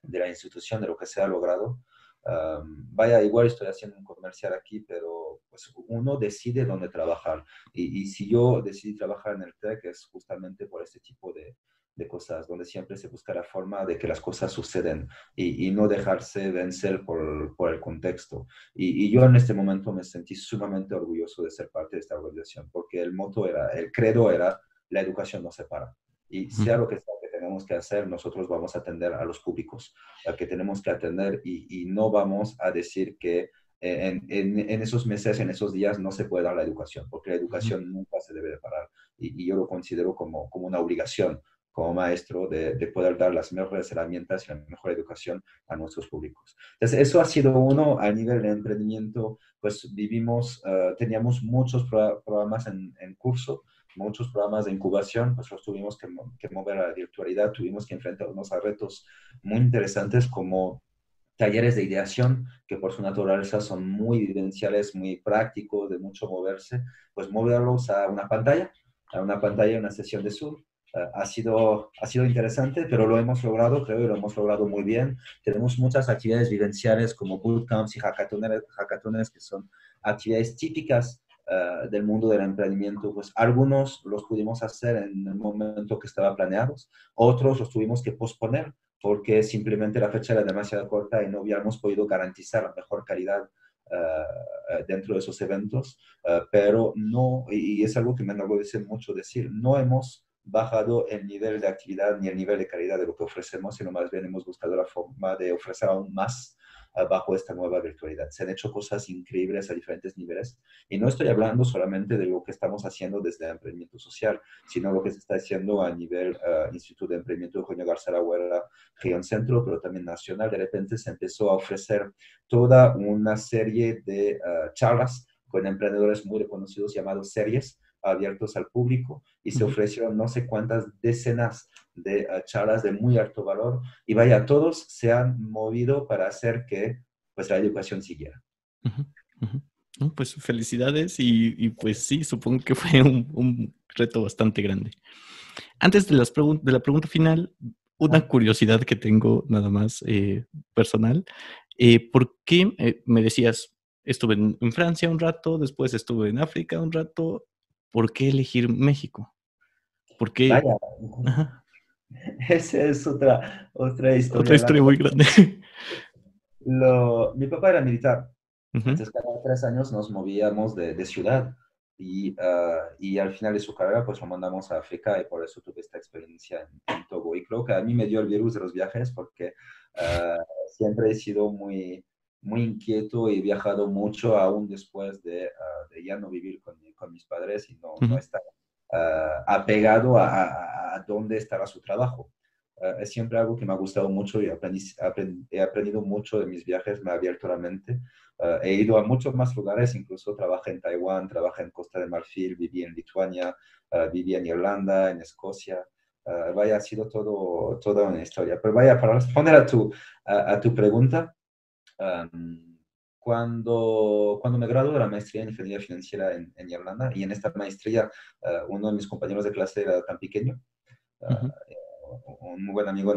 de la institución, de lo que se ha logrado. Ah, vaya, igual estoy haciendo un comercial aquí, pero pues uno decide dónde trabajar. Y, y, si yo decidí trabajar en el TEC es justamente por este tipo de, de cosas, donde siempre se busca la forma de que las cosas suceden y, y no dejarse vencer por, por el contexto. Y, y, yo en este momento me sentí sumamente orgulloso de ser parte de esta organización, porque el moto era, el credo era, la educación no se para. Y sea lo que sea que tenemos que hacer, nosotros vamos a atender a los públicos, a que tenemos que atender y, y no vamos a decir que en, en, en, esos meses, en esos días, no se puede dar la educación, porque la educación nunca se debe de parar. Y, y, yo lo considero como, como una obligación como maestro de, de, poder dar las mejores herramientas y la mejor educación a nuestros públicos. Entonces, eso ha sido uno a nivel de emprendimiento, pues vivimos, uh, teníamos muchos pro programas en, en, curso, muchos programas de incubación, pues los tuvimos que, que mover a la virtualidad, tuvimos que enfrentarnos a retos muy interesantes como talleres de ideación, que por su naturaleza son muy vivenciales, muy prácticos, de mucho moverse, pues moverlos a una pantalla, a una pantalla, una sesión de Zoom, ha, sido, ha sido interesante, pero lo hemos logrado, creo, y lo hemos logrado muy bien. Tenemos muchas actividades vivenciales como bootcamps y hackatones, hackatones que son actividades típicas del mundo del emprendimiento, pues algunos los pudimos hacer en el momento que estaba planeados, otros los tuvimos que posponer porque simplemente la fecha era demasiado corta y no habíamos podido garantizar la mejor calidad uh, dentro de esos eventos, uh, pero no, y es algo que me enorgullece mucho decir, no hemos bajado el nivel de actividad ni el nivel de calidad de lo que ofrecemos, sino más bien hemos buscado la forma de ofrecer aún más bajo esta nueva virtualidad. Se han hecho cosas increíbles a diferentes niveles y no estoy hablando solamente de lo que estamos haciendo desde el emprendimiento social, sino lo que se está haciendo a nivel uh, Instituto de Emprendimiento de Eugenio García Huerta, región centro, pero también nacional. De repente se empezó a ofrecer toda una serie de uh, charlas con emprendedores muy reconocidos llamados series, abiertos al público y se ofrecieron no sé cuántas decenas de uh, charlas de muy alto valor y vaya, todos se han movido para hacer que pues la educación siguiera. pues felicidades y, pues sí, supongo que fue un, reto bastante grande. Antes de, las de la pregunta final, una curiosidad que tengo nada más eh, personal. Eh, ¿Por qué eh, me decías, estuve en, Francia un rato, después estuve en África un rato ¿por qué elegir México? ¿Por qué? Vaya. Esa es otra, otra historia. Otra historia muy grande. mi papá era militar. Entonces, cada tres años nos movíamos de, ciudad. Y, ah, y, al final de su carrera, pues lo mandamos a África y por eso tuve esta experiencia en, Togo. Y creo que a mí me dio el virus de los viajes porque ah, siempre he sido muy, muy inquieto y he viajado mucho aún después de, ah, de ya no vivir con, con, mis padres y no, no estar uh, apegado a, a, dónde estará su trabajo. Uh, es siempre algo que me ha gustado mucho y aprendí, aprend, he aprendido mucho de mis viajes, me ha abierto la mente. he ido a muchos más lugares, incluso trabajé en Taiwán, trabajé en Costa de Marfil, viví en Lituania, viví en Irlanda, en Escocia. vaya, ha sido todo, toda una historia. Pero vaya, para responder a tu, a, a tu pregunta, cuando, cuando me gradué de la maestría en ingeniería financiera en, en Irlanda, y en esta maestría uh, uno de mis compañeros de clase era tan pequeño, uh, un muy buen amigo,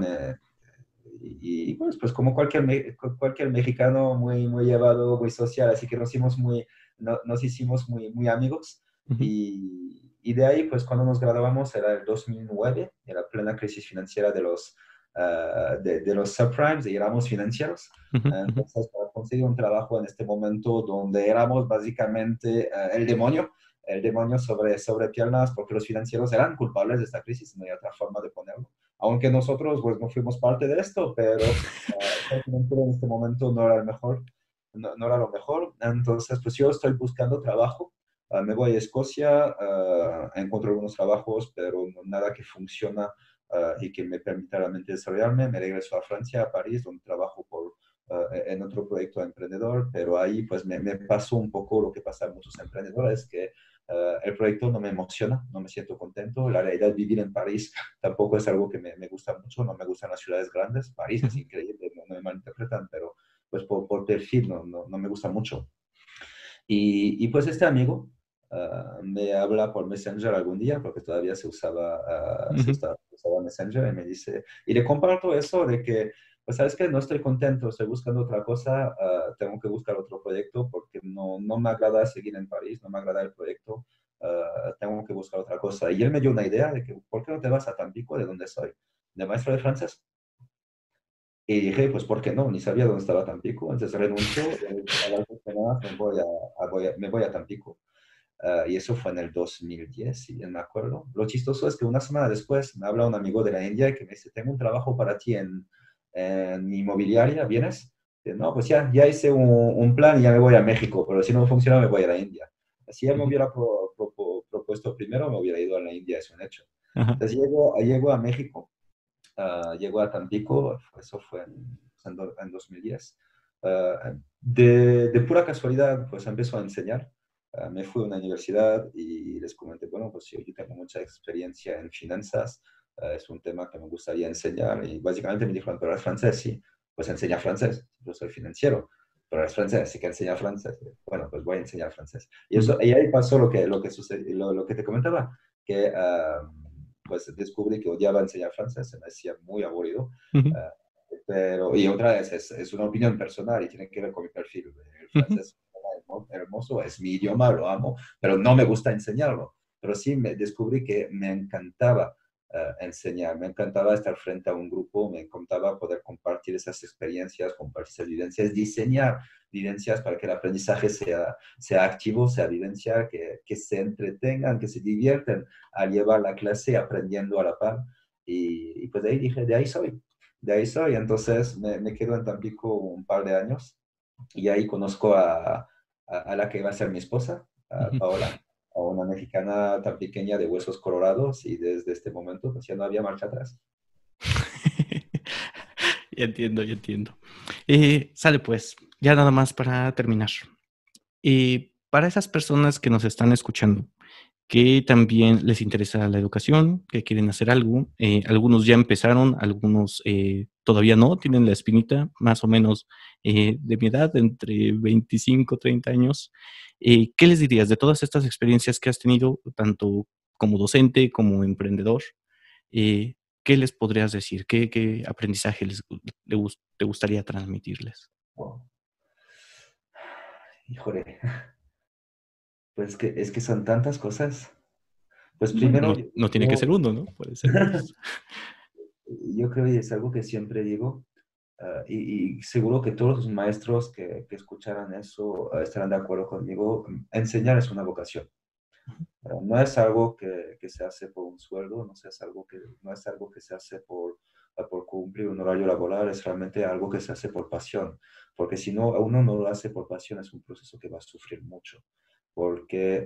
y, y, pues, pues como cualquier, cualquier mexicano muy, muy llevado, muy social, así que nos hicimos muy, no, nos hicimos muy, muy amigos. y, y, de ahí, pues cuando nos graduamos era el 2009, era plena crisis financiera de los Ah, de, los subprimes, de éramos financieros. Entonces, para conseguir un trabajo en este momento donde éramos básicamente ah, el demonio, el demonio sobre, sobre piernas, porque los financieros eran culpables de esta crisis, no hay otra forma de ponerlo. Aunque nosotros pues, no fuimos parte de esto, pero uh, en este momento no era el mejor, no, no, era lo mejor. Entonces, pues yo estoy buscando trabajo. me voy a Escocia, encuentro algunos trabajos, pero nada que funciona Ah, y que me permita realmente desarrollarme. Me regreso a Francia, a París, donde trabajo por, ah, en otro proyecto de emprendedor, pero ahí pues me, me, pasó un poco lo que pasa a muchos emprendedores, que ah, el proyecto no me emociona, no me siento contento. La realidad, vivir en París tampoco es algo que me, me, gusta mucho, no me gustan las ciudades grandes. París es increíble, no, me malinterpretan, pero pues por, por perfil no, no, no, me gusta mucho. Y, y pues este amigo Ah, me habla por Messenger algún día, porque todavía se usaba, uh, se usaba, Messenger, y me dice, y le comparto eso de que, pues sabes que no estoy contento, estoy buscando otra cosa, uh, tengo que buscar otro proyecto porque no, no me agrada seguir en París, no me agrada el proyecto, tengo que buscar otra cosa. Y él me dio una idea de que, ¿por qué no te vas a Tampico, de donde soy? ¿De maestro de francés? Y dije, pues, ¿por qué no? Ni sabía dónde estaba Tampico. Entonces renuncio y a las semanas me voy a, voy a, me voy a Tampico. Uh, y eso fue en el 2010, si bien me acuerdo. Lo chistoso es que una semana después me habla un amigo de la India que me dice, tengo un trabajo para ti en, en mi inmobiliaria, ¿vienes? Y, no, pues ya, ya hice un, un, plan y ya me voy a México, pero si no funciona me voy a la India. Si él me hubiera pro, pro, pro, propuesto primero, me hubiera ido a la India, es un hecho. Ajá. Entonces llego, llego a México, uh, llego a Tampico, eso fue en, en 2010. Uh, de, de pura casualidad, pues empezó a enseñar. Ah, me fui a una universidad y les comenté, bueno, pues yo, yo tengo mucha experiencia en finanzas, uh, es un tema que me gustaría enseñar y básicamente me dijeron, pero eres francés, sí, pues enseña francés, yo soy financiero, pero eres francés, así que enseña francés. Bueno, pues voy a enseñar francés. Y, eso, y ahí pasó lo que, lo, que sucedió, lo, lo que te comentaba, que uh, pues descubrí que odiaba enseñar francés, se me hacía muy aburrido. Eh, pero, y otra vez, es, es, una opinión personal y tiene que ver con mi perfil. El francés hermoso, es mi idioma, lo amo, pero no me gusta enseñarlo. Pero sí me descubrí que me encantaba uh, enseñar, me encantaba estar frente a un grupo, me encantaba poder compartir esas experiencias, compartir esas vivencias, diseñar vivencias para que el aprendizaje sea, sea activo, sea vivencial, que, que se entretengan, que se divierten al llevar la clase aprendiendo a la par. Y, y, pues de ahí dije, de ahí soy, de ahí soy. Entonces me, me quedo en Tampico un par de años y ahí conozco a, a, a la que va a ser mi esposa, a Paola a una mexicana tan pequeña de huesos colorados y desde este momento pues ya no había marcha atrás. ya entiendo, ya entiendo. Eh, sale pues, ya nada más para terminar. Y para esas personas que nos están escuchando, que también les interesa la educación, que quieren hacer algo, eh, algunos ya empezaron, algunos eh, todavía no, tienen la espinita más o menos de mi edad, entre 25, 30 años, eh, ¿Qué les dirías de todas estas experiencias que has tenido, tanto como docente como emprendedor? Eh, ¿Qué les podrías decir? ¿Qué, aprendizaje les, te gustaría transmitirles? Híjole, pues que, es que son tantas cosas. Pues primero... No, tiene que ser uno, ¿no? Puede ser. yo creo que es algo que siempre digo, Ah, y, seguro que todos los maestros que, que escucharan eso ah, estarán de acuerdo conmigo. Enseñar es una vocación. Ah, no es algo que, que, se hace por un sueldo, no es algo que, no es algo que se hace por, por cumplir un horario laboral, es realmente algo que se hace por pasión. Porque si no, uno no lo hace por pasión, es un proceso que va a sufrir mucho. Porque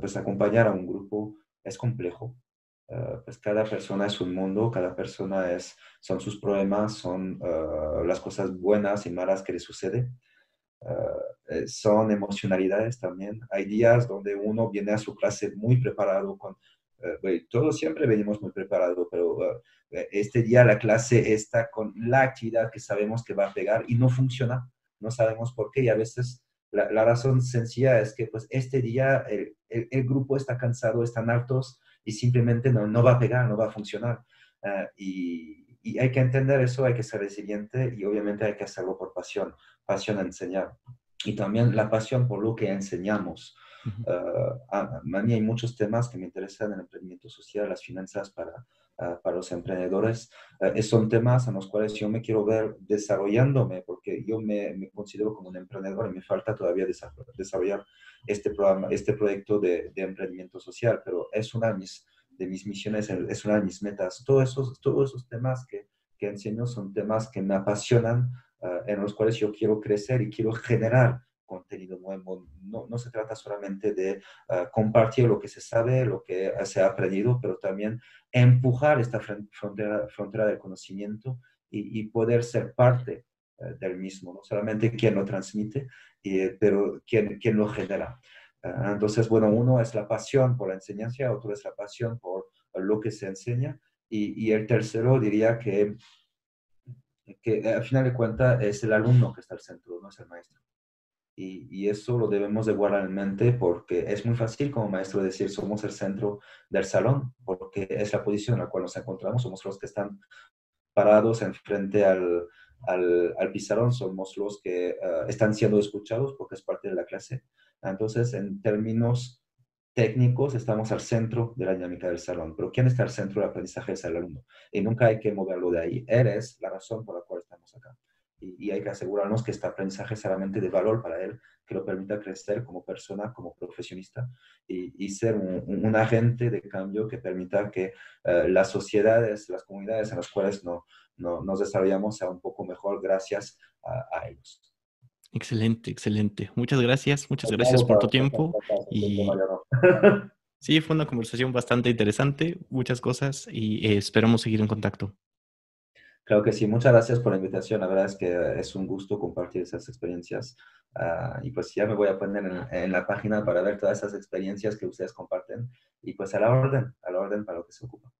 pues acompañar a un grupo es complejo, eh, pues cada persona es un mundo, cada persona es, son sus problemas, son eh, las cosas buenas y malas que le sucede. Eh, son emocionalidades también. Hay días donde uno viene a su clase muy preparado, con, todos siempre venimos muy preparados, pero este día la clase está con la actividad que sabemos que va a pegar y no funciona, no sabemos por qué y a veces la, la razón sencilla es que pues este día el, el, el grupo está cansado, están altos, y simplemente no, no va a pegar, no va a funcionar. Eh, y, y, hay que entender eso, hay que ser resiliente y obviamente hay que hacerlo por pasión, pasión a enseñar. Y también la pasión por lo que enseñamos. Uh, a, mí hay muchos temas que me interesan, el emprendimiento social, las finanzas para, para los emprendedores. Uh, son temas en los cuales yo me quiero ver desarrollándome, porque yo me, me considero como un emprendedor y me falta todavía desarrollar este, programa, este proyecto de, de emprendimiento social, pero es una de mis, de mis misiones, es una de mis metas. Todos esos, todos esos temas que, que enseño son temas que me apasionan, uh, en los cuales yo quiero crecer y quiero generar contenido nuevo. No, no se trata solamente de uh, compartir lo que se sabe, lo que se ha aprendido, pero también empujar esta frontera, frontera del conocimiento y, poder ser parte uh, del mismo, no solamente quien lo transmite, y, pero quien, quien lo genera. Uh, entonces, bueno, uno es la pasión por la enseñanza, otro es la pasión por lo que se enseña, y, y el tercero diría que, que al final de cuentas es el alumno que está al centro, no es el maestro. Y, y, eso lo debemos de guardar en mente porque es muy fácil como maestro decir somos el centro del salón, porque es la posición en la cual nos encontramos, somos los que están parados enfrente al, al, al pizarrón, somos los que uh, están siendo escuchados porque es parte de la clase. Entonces, en términos técnicos, estamos al centro de la dinámica del salón, pero ¿quién está al centro del aprendizaje es el alumno? Y nunca hay que moverlo de ahí. Eres la razón por la cual estamos acá. Y, hay que asegurarnos que este aprendizaje es realmente de valor para él, que lo permita crecer como persona, como profesionista y, y ser un, un, agente de cambio que permita que uh, las sociedades, las comunidades en las cuales no, no, nos desarrollamos sea un poco mejor gracias a, a ellos. Excelente, excelente. Muchas gracias, muchas gracias por tu tiempo. Y... Sí, fue una conversación bastante interesante, muchas cosas y eh, esperamos seguir en contacto. Claro que sí, muchas gracias por la invitación. La verdad es que es un gusto compartir esas experiencias. Uh, y pues ya me voy a poner en, en, la página para ver todas esas experiencias que ustedes comparten. Y pues a la orden, a la orden para lo que se ocupa.